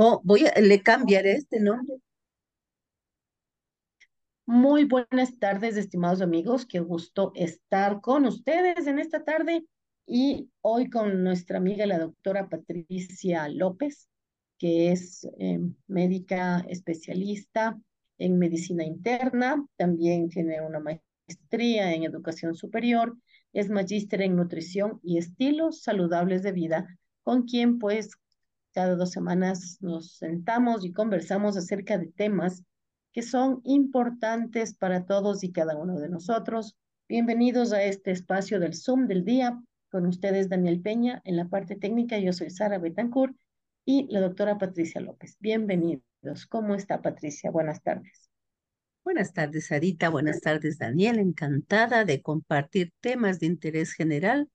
O voy a, le cambiaré este nombre. Muy buenas tardes, estimados amigos. Qué gusto estar con ustedes en esta tarde y hoy con nuestra amiga la doctora Patricia López, que es eh, médica especialista en medicina interna, también tiene una maestría en educación superior, es magíster en nutrición y estilos saludables de vida, con quien pues cada dos semanas nos sentamos y conversamos acerca de temas que son importantes para todos y cada uno de nosotros. Bienvenidos a este espacio del Zoom del día. Con ustedes Daniel Peña en la parte técnica. Yo soy Sara Betancourt y la doctora Patricia López. Bienvenidos. ¿Cómo está Patricia? Buenas tardes. Buenas tardes, Sarita. Buenas tardes, Daniel. Encantada de compartir temas de interés general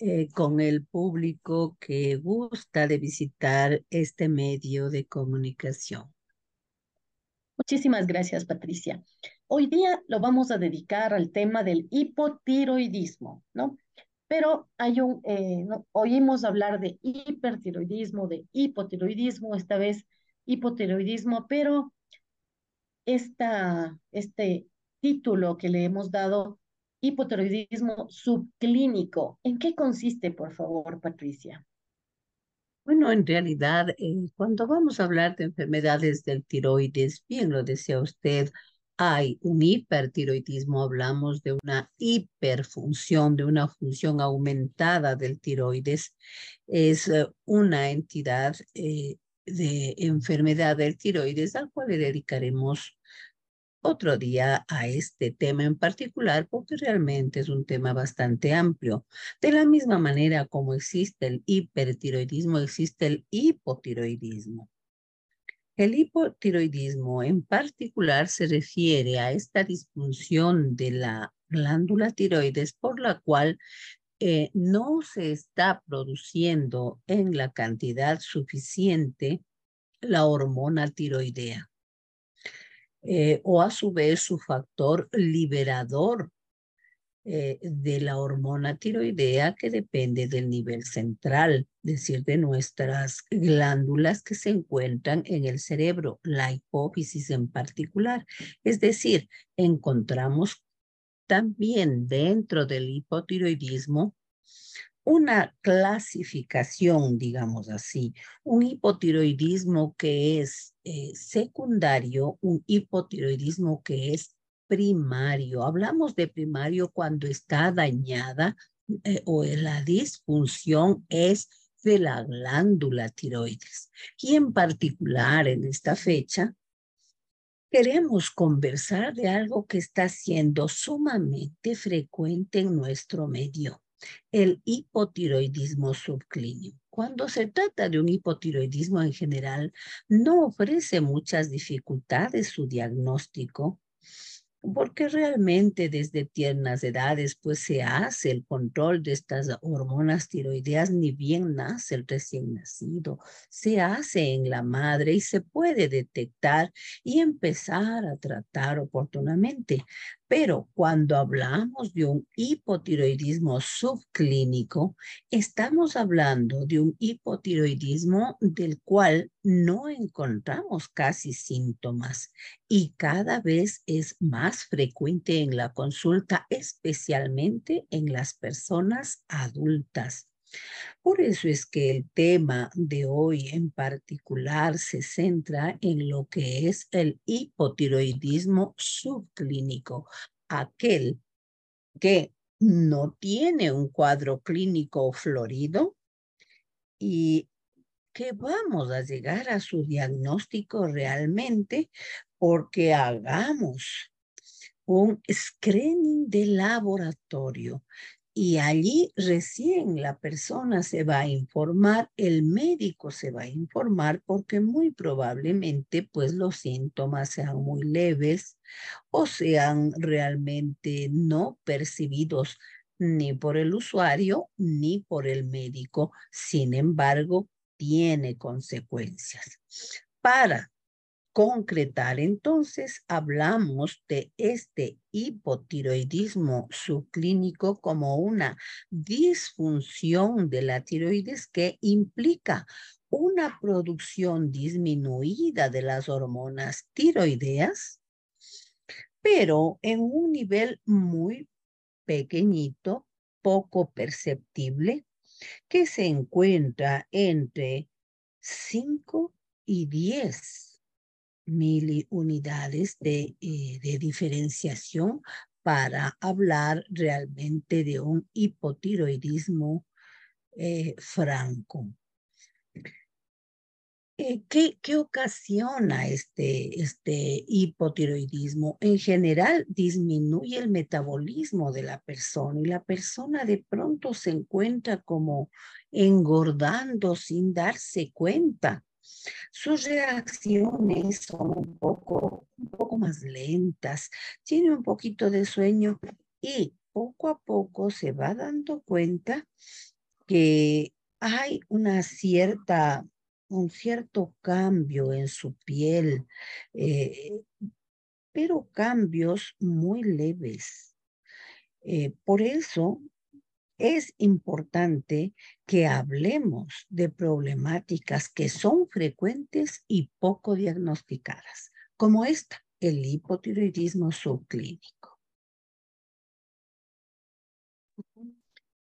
eh, con el público que gusta de visitar este medio de comunicación. Muchísimas gracias, Patricia. Hoy día lo vamos a dedicar al tema del hipotiroidismo, ¿no? Pero hay un, eh, oímos hablar de hipertiroidismo, de hipotiroidismo, esta vez hipotiroidismo, pero esta, este título que le hemos dado hipotiroidismo subclínico. ¿En qué consiste, por favor, Patricia? Bueno, en realidad, eh, cuando vamos a hablar de enfermedades del tiroides, bien lo decía usted, hay un hipertiroidismo, hablamos de una hiperfunción, de una función aumentada del tiroides. Es eh, una entidad eh, de enfermedad del tiroides al cual le dedicaremos otro día a este tema en particular porque realmente es un tema bastante amplio. De la misma manera como existe el hipertiroidismo, existe el hipotiroidismo. El hipotiroidismo en particular se refiere a esta disfunción de la glándula tiroides por la cual eh, no se está produciendo en la cantidad suficiente la hormona tiroidea. Eh, o a su vez su factor liberador eh, de la hormona tiroidea que depende del nivel central, es decir, de nuestras glándulas que se encuentran en el cerebro, la hipófisis en particular. Es decir, encontramos también dentro del hipotiroidismo una clasificación, digamos así, un hipotiroidismo que es eh, secundario, un hipotiroidismo que es primario. Hablamos de primario cuando está dañada eh, o la disfunción es de la glándula tiroides. Y en particular en esta fecha, queremos conversar de algo que está siendo sumamente frecuente en nuestro medio el hipotiroidismo subclínico. Cuando se trata de un hipotiroidismo en general, no ofrece muchas dificultades su diagnóstico porque realmente desde tiernas edades pues se hace el control de estas hormonas tiroideas ni bien nace el recién nacido, se hace en la madre y se puede detectar y empezar a tratar oportunamente. Pero cuando hablamos de un hipotiroidismo subclínico, estamos hablando de un hipotiroidismo del cual no encontramos casi síntomas y cada vez es más frecuente en la consulta, especialmente en las personas adultas. Por eso es que el tema de hoy en particular se centra en lo que es el hipotiroidismo subclínico, aquel que no tiene un cuadro clínico florido y que vamos a llegar a su diagnóstico realmente porque hagamos un screening de laboratorio y allí recién la persona se va a informar, el médico se va a informar porque muy probablemente pues los síntomas sean muy leves o sean realmente no percibidos ni por el usuario ni por el médico. Sin embargo, tiene consecuencias. Para concretar, entonces hablamos de este hipotiroidismo subclínico como una disfunción de la tiroides que implica una producción disminuida de las hormonas tiroideas, pero en un nivel muy pequeñito, poco perceptible, que se encuentra entre 5 y 10 miliunidades de, eh, de diferenciación para hablar realmente de un hipotiroidismo eh, franco. Eh, ¿qué, ¿qué, ocasiona este, este hipotiroidismo? En general, disminuye el metabolismo de la persona y la persona de pronto se encuentra como engordando sin darse cuenta. Sus reacciones son un poco, un poco más lentas, tiene un poquito de sueño y poco a poco se va dando cuenta que hay una cierta un cierto cambio en su piel, eh, pero cambios muy leves. Eh, por eso es importante que hablemos de problemáticas que son frecuentes y poco diagnosticadas, como esta, el hipotiroidismo subclínico.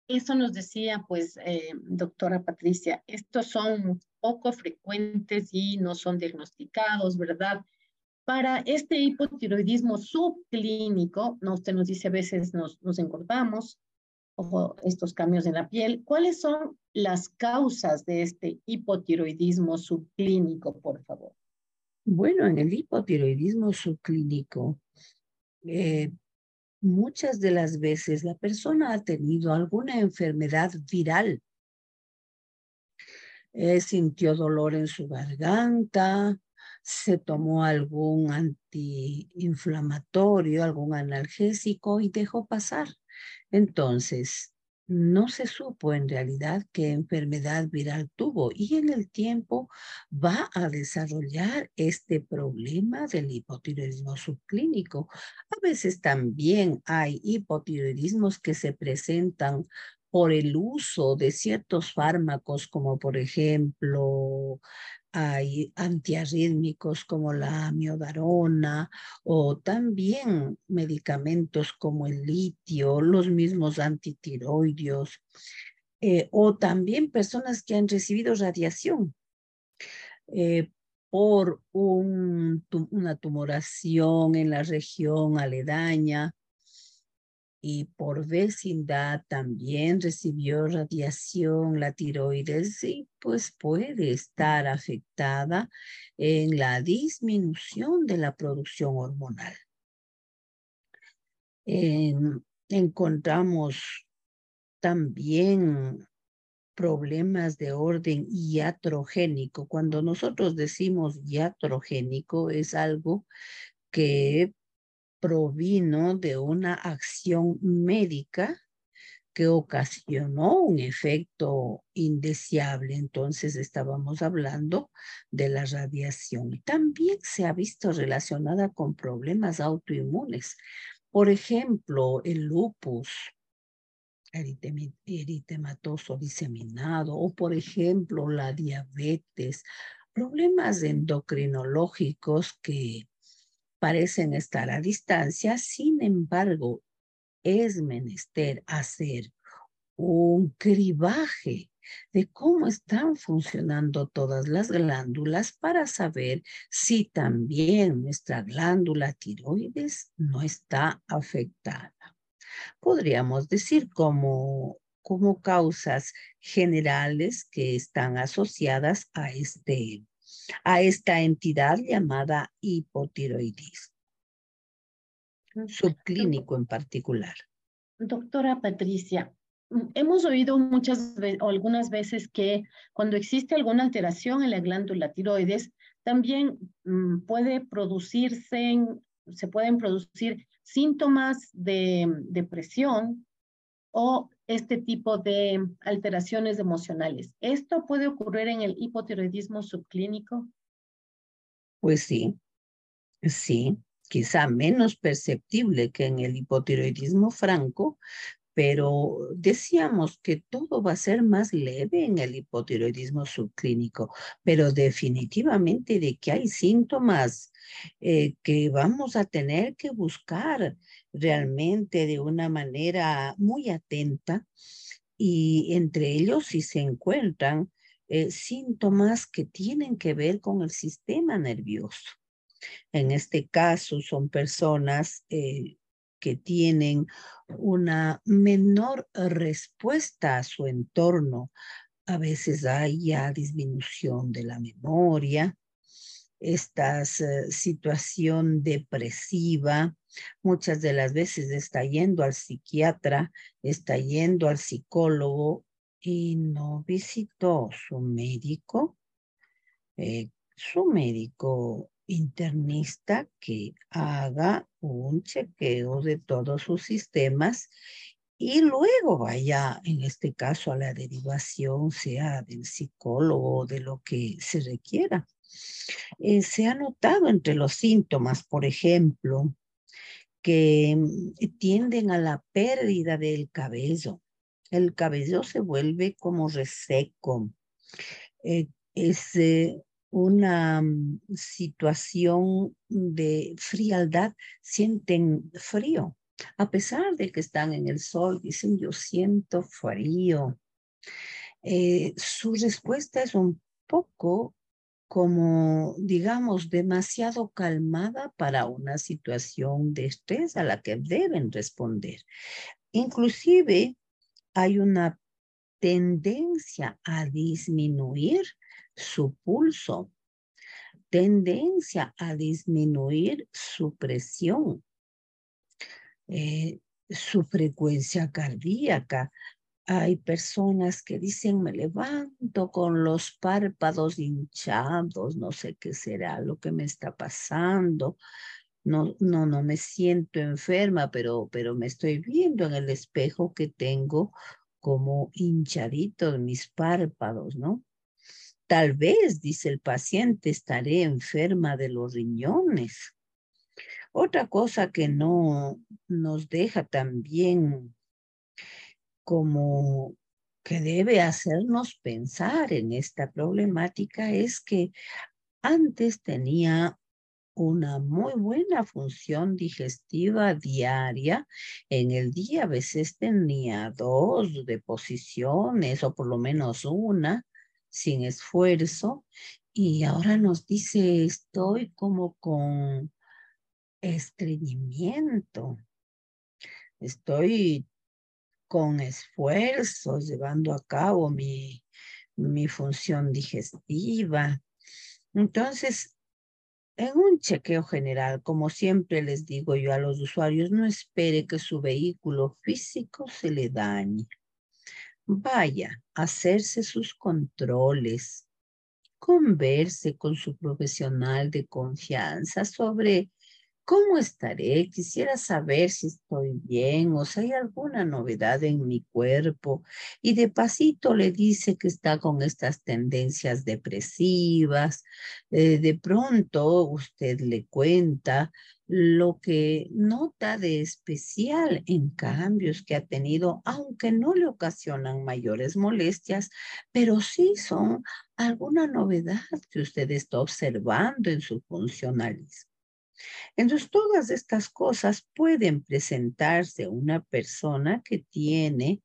Eso nos decía, pues, eh, doctora Patricia, estos son poco frecuentes y no son diagnosticados, ¿verdad? Para este hipotiroidismo subclínico, ¿no? usted nos dice a veces nos, nos engordamos, o estos cambios en la piel. ¿Cuáles son las causas de este hipotiroidismo subclínico, por favor? Bueno, en el hipotiroidismo subclínico, eh, muchas de las veces la persona ha tenido alguna enfermedad viral. Eh, sintió dolor en su garganta, se tomó algún antiinflamatorio, algún analgésico y dejó pasar. Entonces, no se supo en realidad qué enfermedad viral tuvo y en el tiempo va a desarrollar este problema del hipotiroidismo subclínico. A veces también hay hipotiroidismos que se presentan por el uso de ciertos fármacos como por ejemplo hay antiarrítmicos como la miodarona o también medicamentos como el litio, los mismos antitiroideos, eh, o también personas que han recibido radiación eh, por una tumoración en la región aledaña y por vecindad también recibió radiación, la tiroides, y pues puede estar afectada en la disminución de la producción hormonal. encontramos también problemas de orden iatrogénico. Cuando nosotros decimos iatrogénico es algo que provino de una acción médica que ocasionó un efecto indeseable. Entonces estábamos hablando de la radiación. También se ha visto relacionada con problemas autoinmunes. Por ejemplo, el lupus eritematoso diseminado o, por ejemplo, la diabetes, problemas endocrinológicos que parecen estar a distancia, sin embargo, es menester hacer un cribaje de cómo están funcionando todas las glándulas para saber si también nuestra glándula tiroides no está afectada. Podríamos decir como, como causas generales que están asociadas a este a esta entidad llamada hipotiroidismo, subclínico en particular. Doctora Patricia, mm, hemos oído muchas o algunas veces que cuando existe alguna alteración en la glándula tiroides, también mm, puede producirse, se pueden producir síntomas de depresión o este tipo de alteraciones emocionales. ¿Esto puede ocurrir en el hipotiroidismo subclínico? Pues sí, sí, quizá menos perceptible que en el hipotiroidismo franco, pero decíamos que todo va a ser más leve en el hipotiroidismo subclínico, pero definitivamente de que hay síntomas eh, que vamos a tener que buscar realmente de una manera muy atenta y entre ellos si se encuentran eh, síntomas que tienen que ver con el sistema nervioso. En este caso son personas eh, que tienen una menor respuesta a su entorno. A veces hay ya disminución de la memoria, esta eh, situación depresiva, muchas de las veces está yendo al psiquiatra, está yendo al psicólogo y no visitó su médico, eh, su médico internista que haga un chequeo de todos sus sistemas y luego vaya, en este caso, a la derivación, sea del psicólogo o de lo que se requiera. Eh, se ha notado entre los síntomas, por ejemplo, que mm, tienden a la pérdida del cabello. El cabello se vuelve como reseco. Eh, una mm, situación de frialdad, sienten frío. A pesar de que están en el sol, dicen yo siento frío. Eh, su respuesta es un poco como, digamos, demasiado calmada para una situación de estrés a la que deben responder. Inclusive hay una tendencia a disminuir su pulso, tendencia a disminuir su presión, eh, su frecuencia cardíaca. Hay personas que dicen, me levanto con los párpados hinchados, no sé qué será lo que me está pasando. No, no, no me siento enferma, pero, pero me estoy viendo en el espejo que tengo como hinchaditos mis párpados, ¿no? Tal vez, dice el paciente, estaré enferma de los riñones. Otra cosa que no nos deja también como que debe hacernos pensar en esta problemática es que antes tenía una muy buena función digestiva diaria. En el día a veces tenía dos deposiciones o por lo menos una sin esfuerzo y ahora nos dice estoy como con estreñimiento, estoy con esfuerzo llevando a cabo mi, mi función digestiva. Entonces, en un chequeo general, como siempre les digo yo a los usuarios, no espere que su vehículo físico se le dañe vaya a hacerse sus controles, converse con su profesional de confianza sobre ¿Cómo estaré? Quisiera saber si estoy bien o si hay alguna novedad en mi cuerpo. Y de pasito le dice que está con estas tendencias depresivas. Eh, de pronto usted le cuenta lo que nota de especial en cambios que ha tenido, aunque no le ocasionan mayores molestias, pero sí son alguna novedad que usted está observando en su funcionalismo. Entonces, todas estas cosas pueden presentarse a una persona que tiene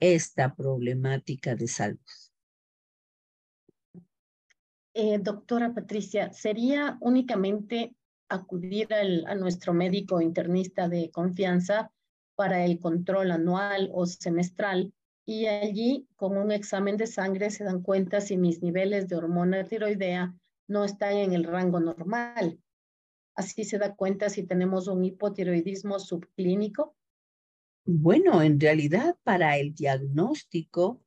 esta problemática de salud. Eh, doctora Patricia, ¿sería únicamente acudir a nuestro médico internista de confianza para el control anual o semestral y allí con un examen de sangre se dan cuenta si mis niveles de hormona tiroidea no están en el rango normal? Así se da cuenta si tenemos un hipotiroidismo subclínico. Bueno, en realidad para el diagnóstico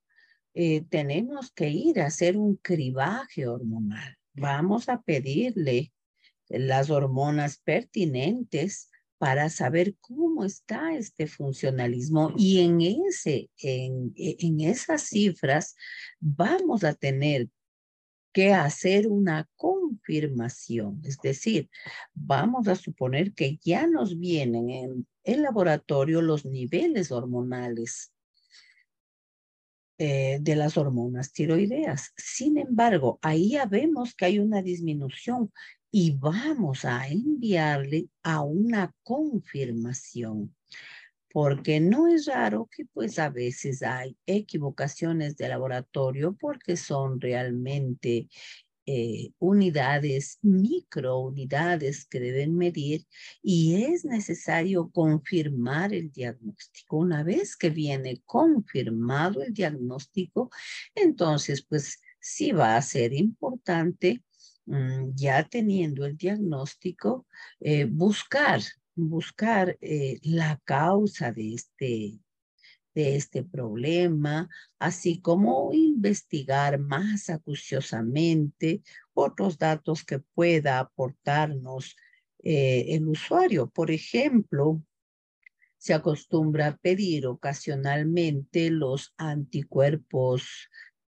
eh, tenemos que ir a hacer un cribaje hormonal. Vamos a pedirle las hormonas pertinentes para saber cómo está este funcionalismo y en ese en, en esas cifras vamos a tener que hacer una confirmación. Es decir, vamos a suponer que ya nos vienen en el laboratorio los niveles hormonales eh, de las hormonas tiroideas. Sin embargo, ahí ya vemos que hay una disminución y vamos a enviarle a una confirmación porque no es raro que pues a veces hay equivocaciones de laboratorio porque son realmente eh, unidades, microunidades que deben medir y es necesario confirmar el diagnóstico. Una vez que viene confirmado el diagnóstico, entonces pues sí va a ser importante mm, ya teniendo el diagnóstico, eh, buscar buscar eh, la causa de este, de este problema, así como investigar más acuciosamente otros datos que pueda aportarnos eh, el usuario. Por ejemplo, se acostumbra a pedir ocasionalmente los anticuerpos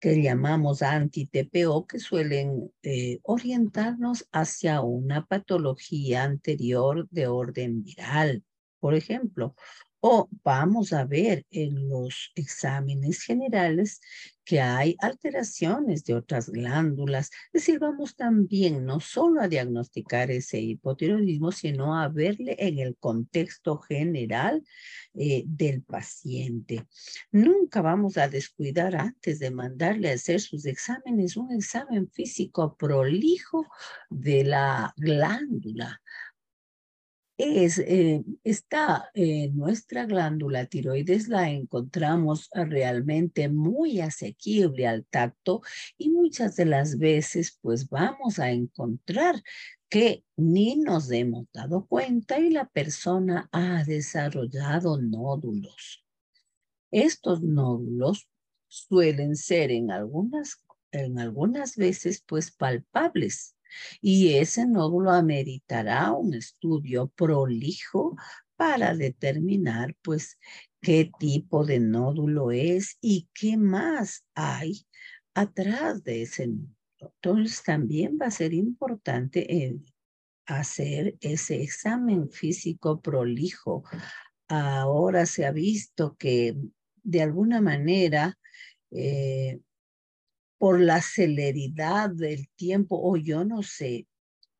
que llamamos anti-TPO, que suelen eh, orientarnos hacia una patología anterior de orden viral, por ejemplo, o vamos a ver en los exámenes generales que hay alteraciones de otras glándulas. Es decir, vamos también no solo a diagnosticar ese hipotiroidismo, sino a verle en el contexto general eh, del paciente. Nunca vamos a descuidar antes de mandarle a hacer sus exámenes un examen físico prolijo de la glándula es, eh, está eh, nuestra glándula tiroides, la encontramos realmente muy asequible al tacto y muchas de las veces pues vamos a encontrar que ni nos hemos dado cuenta y la persona ha desarrollado nódulos. Estos nódulos suelen ser en algunas, en algunas veces pues palpables y ese nódulo ameritará un estudio prolijo para determinar pues qué tipo de nódulo es y qué más hay atrás de ese nódulo. Entonces también va a ser importante eh, hacer ese examen físico prolijo. Ahora se ha visto que de alguna manera eh, por la celeridad del tiempo o yo no sé,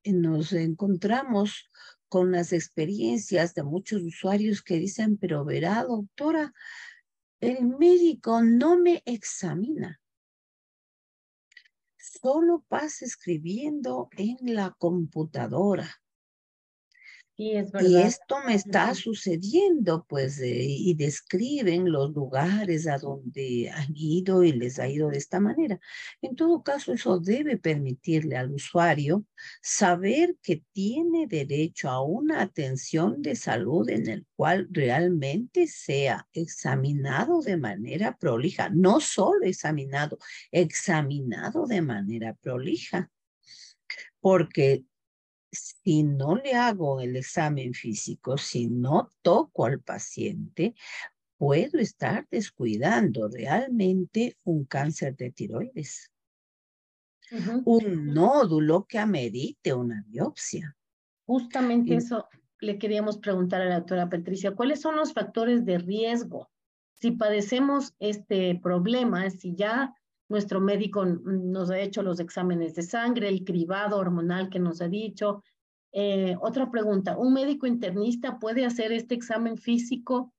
nos encontramos con las experiencias de muchos usuarios que dicen, pero verá, doctora, el médico no me examina. Solo pasa escribiendo en la computadora. Y esto me está sucediendo, pues, eh, y describen los lugares a donde han ido y les ha ido de esta manera. En todo caso, eso debe permitirle al usuario saber que tiene derecho a una atención de salud en el cual realmente sea examinado de manera prolija, no solo examinado, examinado de manera prolija. Porque si no le hago el examen físico, si no toco al paciente, puedo estar descuidando realmente un cáncer de tiroides, un nódulo que amerite una biopsia. Justamente eso le queríamos preguntar a la doctora Patricia, ¿cuáles son los factores de riesgo? Si padecemos este problema, si ya nuestro médico nos ha hecho los exámenes de sangre, el cribado hormonal que nos ha dicho. Eh, otra pregunta, ¿un médico internista puede hacer este examen físico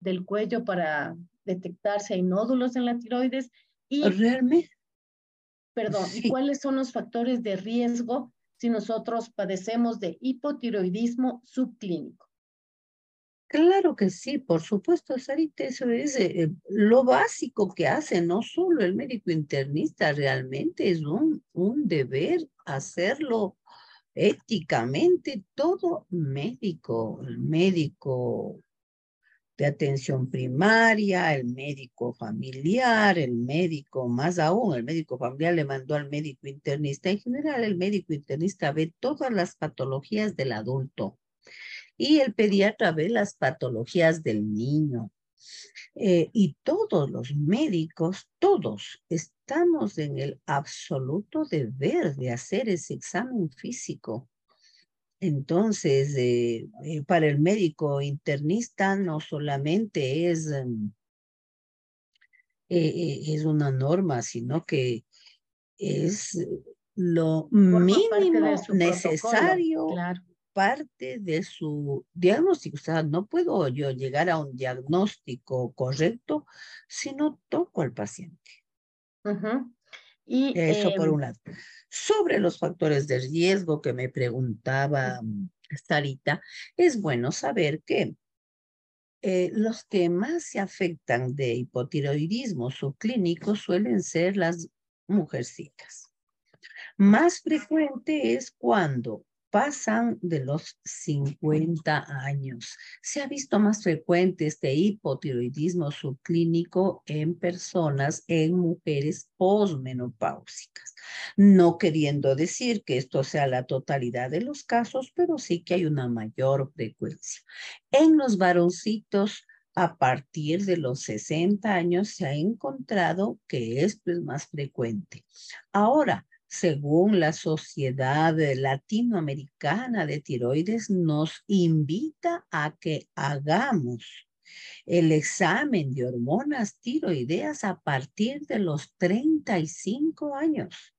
del cuello para detectar si hay nódulos en la tiroides? Y, ¿Realmente? Perdón, ¿y cuáles son los factores de riesgo si nosotros padecemos de hipotiroidismo subclínico? Claro que sí, por supuesto, Sarita, eso es eh, lo básico que hace no solo el médico internista, realmente es un, un deber hacerlo éticamente todo médico, el médico de atención primaria, el médico familiar, el médico, más aún, el médico familiar le mandó al médico internista. En general, el médico internista ve todas las patologías del adulto y el pediatra ve las patologías del niño. Eh, y todos los médicos, todos estamos en el absoluto deber de hacer ese examen físico. Entonces, eh, eh, para el médico internista no solamente es, em, es una norma, sino que es lo mínimo necesario parte de su diagnóstico. O sea, no puedo yo llegar a un diagnóstico correcto si no toco al paciente. y, Eso por em, un lado. Sobre los factores de riesgo que me preguntaba mm, Sarita, es bueno saber que eh, los que más se afectan de hipotiroidismo subclínico suelen ser las mujercitas. Más frecuente es cuando pasan de los 50 años. Se ha visto más frecuente este hipotiroidismo subclínico en personas, en mujeres posmenopáusicas. No queriendo decir que esto sea la totalidad de los casos, pero sí que hay una mayor frecuencia. En los varoncitos, a partir de los 60 años se ha encontrado que esto es más frecuente. Ahora, según la Sociedad Latinoamericana de Tiroides, nos invita a que hagamos el examen de hormonas tiroideas a partir de los 35 años.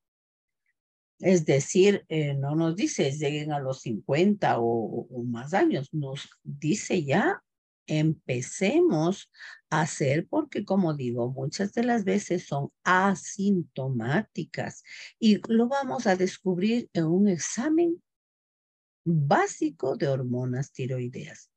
Es decir, eh, no nos dice lleguen a los 50 o, o, más años, nos dice ya empecemos a hacer porque, como digo, muchas de las veces son asintomáticas y lo vamos a descubrir en un examen básico de hormonas tiroideas.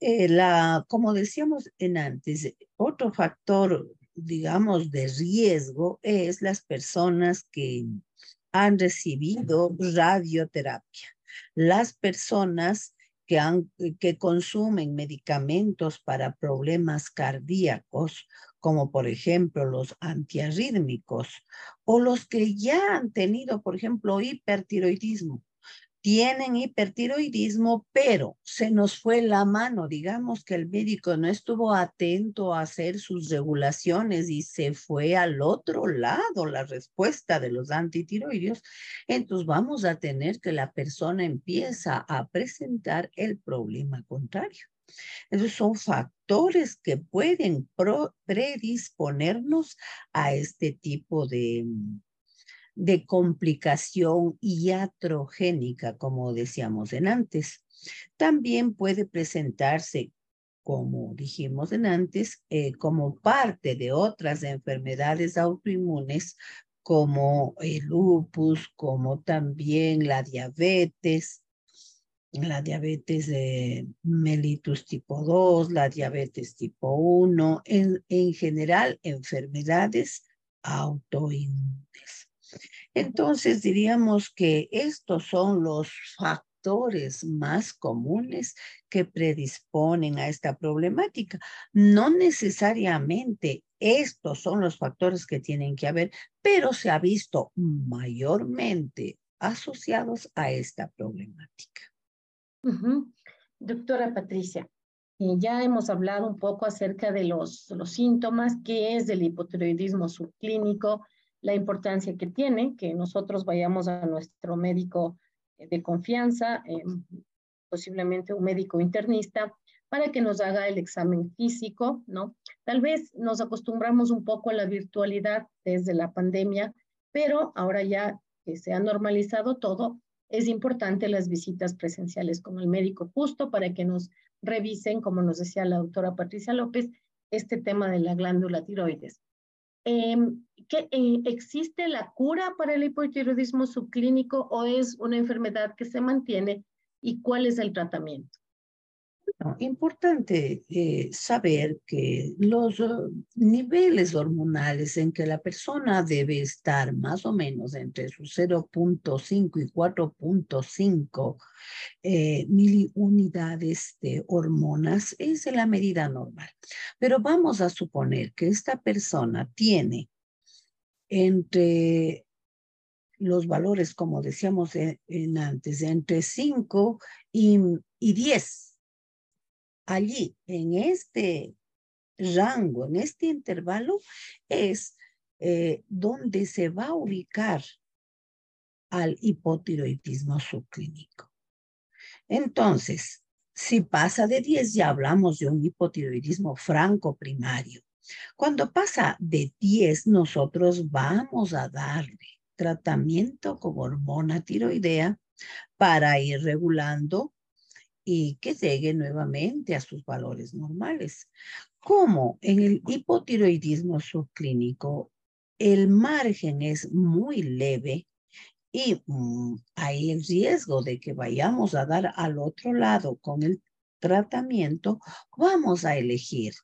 Eh, la, como decíamos en antes, otro factor, digamos, de riesgo es las personas que han recibido radioterapia. Las personas que, consumen medicamentos para problemas cardíacos, como por ejemplo los antiarrítmicos, o los que ya han tenido, por ejemplo, hipertiroidismo tienen hipertiroidismo, pero se nos fue la mano, digamos que el médico no estuvo atento a hacer sus regulaciones y se fue al otro lado la respuesta de los antitiroideos, entonces vamos a tener que la persona empieza a presentar el problema contrario. Esos son factores que pueden predisponernos a este tipo de, de complicación iatrogénica, como decíamos en antes. También puede presentarse, como dijimos en antes, eh, como parte de otras enfermedades autoinmunes como el lupus, como también la diabetes, la diabetes de mellitus tipo 2, la diabetes tipo 1, en, en general enfermedades autoinmunes. Entonces diríamos que estos son los factores más comunes que predisponen a esta problemática. No necesariamente estos son los factores que tienen que haber, pero se ha visto mayormente asociados a esta problemática. Doctora Patricia, eh, ya hemos hablado un poco acerca de los, los síntomas, qué es el hipotiroidismo subclínico, la importancia que tiene que nosotros vayamos a nuestro médico de confianza, eh, posiblemente un médico internista, para que nos haga el examen físico, ¿no? Tal vez nos acostumbramos un poco a la virtualidad desde la pandemia, pero ahora ya que se ha normalizado todo, es importante las visitas presenciales con el médico justo para que nos revisen, como nos decía la doctora Patricia López, este tema de la glándula tiroides. Em, ¿que, eh, ¿Existe la cura para el hipotiroidismo subclínico o es una enfermedad que se mantiene y cuál es el tratamiento? Importante eh, saber que los eh, niveles hormonales en que la persona debe estar más o menos entre sus 0.5 y 4.5 eh, miliunidades de hormonas es la medida normal. Pero vamos a suponer que esta persona tiene entre los valores, como decíamos en, antes, entre 5 y, y 10 allí, en este rango, en este intervalo, es eh, donde se va a ubicar al hipotiroidismo subclínico. Entonces, si pasa de 10, ya hablamos de un hipotiroidismo franco primario. Cuando pasa de 10, nosotros vamos a darle tratamiento con hormona tiroidea para ir regulando y que llegue nuevamente a sus valores normales. Como en el hipotiroidismo subclínico el margen es muy leve y mm, hay el riesgo de que vayamos a dar al otro lado con el tratamiento, vamos a elegir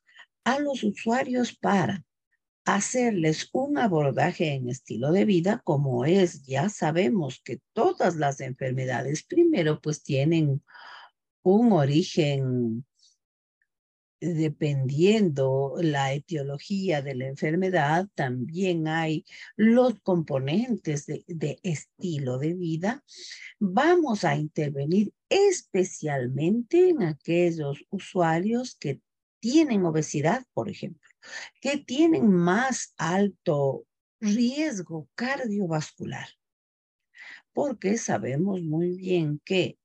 a los usuarios para hacerles un abordaje en estilo de vida como es, ya sabemos que todas las enfermedades primero pues tienen un origen dependiendo la etiología de la enfermedad, también hay los componentes de, estilo de vida. Vamos a intervenir especialmente en aquellos usuarios que tienen obesidad, por ejemplo, que tienen más alto riesgo cardiovascular, porque sabemos muy bien que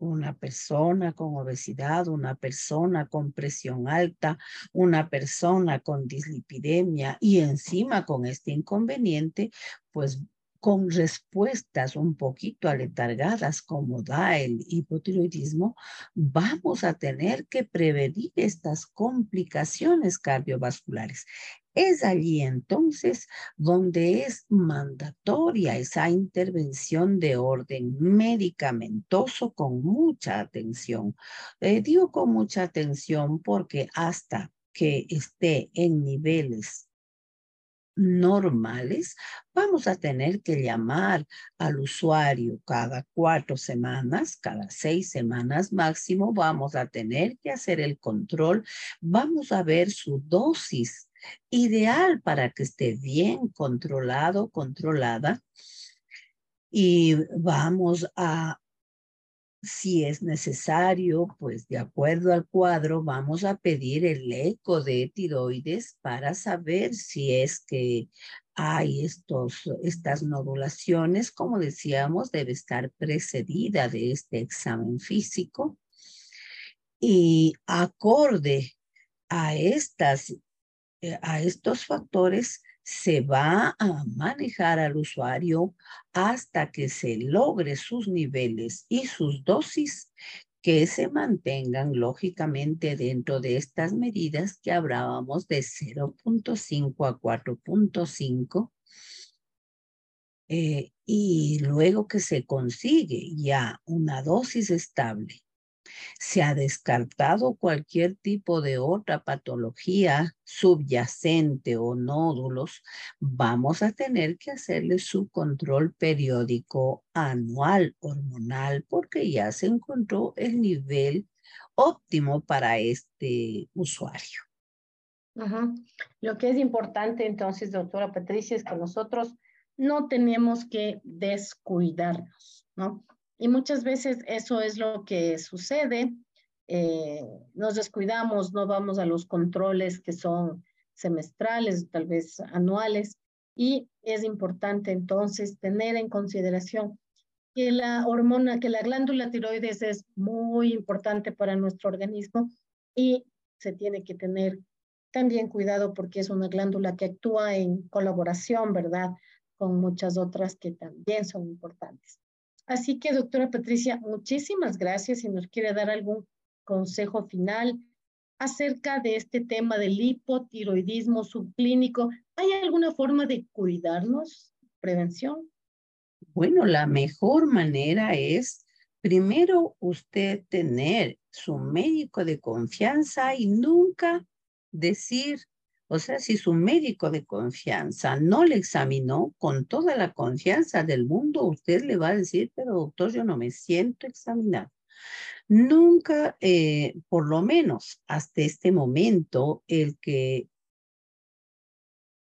una persona con obesidad, una persona con presión alta, una persona con dislipidemia y encima con este inconveniente, pues con respuestas un poquito aletargadas como da el hipotiroidismo, vamos a tener que prevenir estas complicaciones cardiovasculares. Es allí entonces donde es mandatoria esa intervención de orden medicamentoso con mucha atención. Eh, digo con mucha atención porque hasta que esté en niveles normales, vamos a tener que llamar al usuario cada cuatro semanas, cada seis semanas máximo, vamos a tener que hacer el control, vamos a ver su dosis ideal para que esté bien controlado, controlada. Y vamos a si es necesario, pues de acuerdo al cuadro, vamos a pedir el eco de tiroides para saber si es que hay estos, estas nodulaciones. Como decíamos, debe estar precedida de este examen físico. Y acorde a, estas, eh, a estos factores, se va a manejar al usuario hasta que se logre sus niveles y sus dosis que se mantengan lógicamente dentro de estas medidas que hablábamos de 0.5 a 4.5 eh, y luego que se consigue ya una dosis estable se ha descartado cualquier tipo de otra patología subyacente o nódulos, vamos a tener que hacerle su control periódico anual hormonal porque ya se encontró el nivel óptimo para este usuario. Lo que es importante entonces, doctora Patricia, es que nosotros no tenemos que descuidarnos, ¿no? Y muchas veces eso es lo que sucede. Eh, nos descuidamos, no vamos a los controles que son semestrales, tal vez anuales, y es importante entonces tener en consideración que la hormona, que la glándula tiroides es muy importante para nuestro organismo y se tiene que tener también cuidado porque es una glándula que actúa en colaboración, ¿verdad? Con muchas otras que también son importantes. Así que, doctora Patricia, muchísimas gracias. Si nos quiere dar algún consejo final acerca de este tema del hipotiroidismo subclínico, ¿hay alguna forma de cuidarnos? ¿Prevención? Bueno, la mejor manera es primero usted tener su médico de confianza y nunca decir, o sea, si su médico de confianza no le examinó con toda la confianza del mundo, usted le va a decir, pero doctor, yo no me siento examinado. Nunca, eh, por lo menos hasta este momento, el que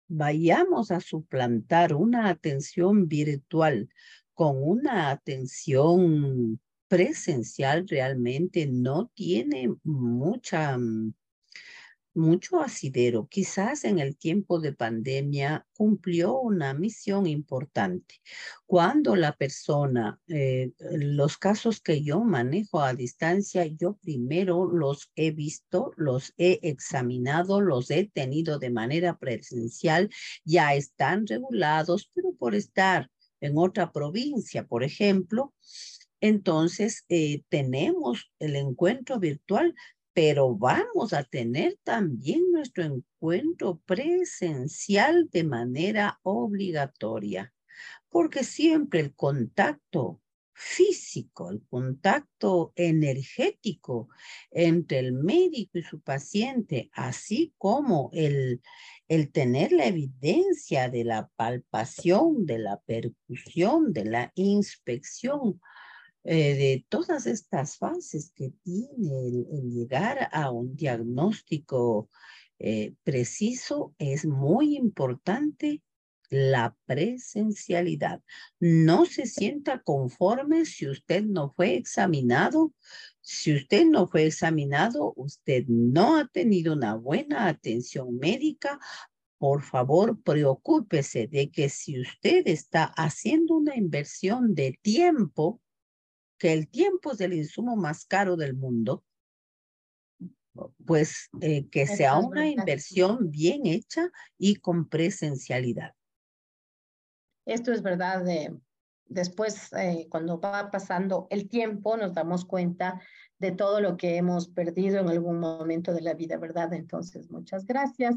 vayamos a suplantar una atención virtual con una atención presencial realmente no tiene mucha mm, mucho asidero. Quizás en el tiempo de pandemia cumplió una misión importante. Cuando la persona, eh, los casos que yo manejo a distancia, yo primero los he visto, los he examinado, los he tenido de manera presencial, ya están regulados, pero por estar en otra provincia, por ejemplo, entonces eh, tenemos el encuentro virtual, pero vamos a tener también nuestro encuentro presencial de manera obligatoria, porque siempre el contacto físico, el contacto energético entre el médico y su paciente, así como el, el tener la evidencia de la palpación, de la percusión, de la inspección, eh, de todas estas fases que tiene el, llegar a un diagnóstico eh, preciso es muy importante la presencialidad. No se sienta conforme si usted no fue examinado. Si usted no fue examinado, usted no ha tenido una buena atención médica. Por favor, preocúpese de que si usted está haciendo una inversión de tiempo, que el tiempo es el insumo más caro del mundo, pues eh, que sea una inversión bien hecha y con presencialidad. Esto es verdad. después, eh, cuando va pasando el tiempo, nos damos cuenta de todo lo que hemos perdido en algún momento de la vida, ¿verdad? Entonces, muchas gracias.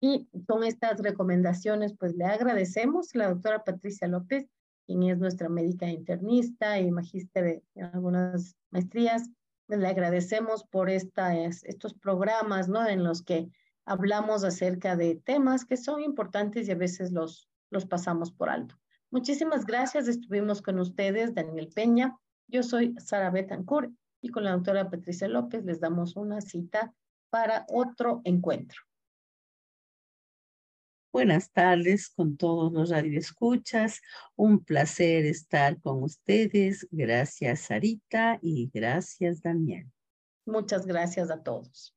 Y con estas recomendaciones, pues le agradecemos a la doctora Patricia López quien es nuestra médica internista y magíster en algunas maestrías. Le agradecemos por estas, estos programas ¿no? en los que hablamos acerca de temas que son importantes y a veces los, los pasamos por alto. Muchísimas gracias. Estuvimos con ustedes, Daniel Peña. Yo soy Sara Betancourt y con la doctora Patricia López les damos una cita para otro encuentro. Buenas tardes con todos los radioescuchas. Un placer estar con ustedes. Gracias, Sarita, y gracias, Daniel. Muchas gracias a todos.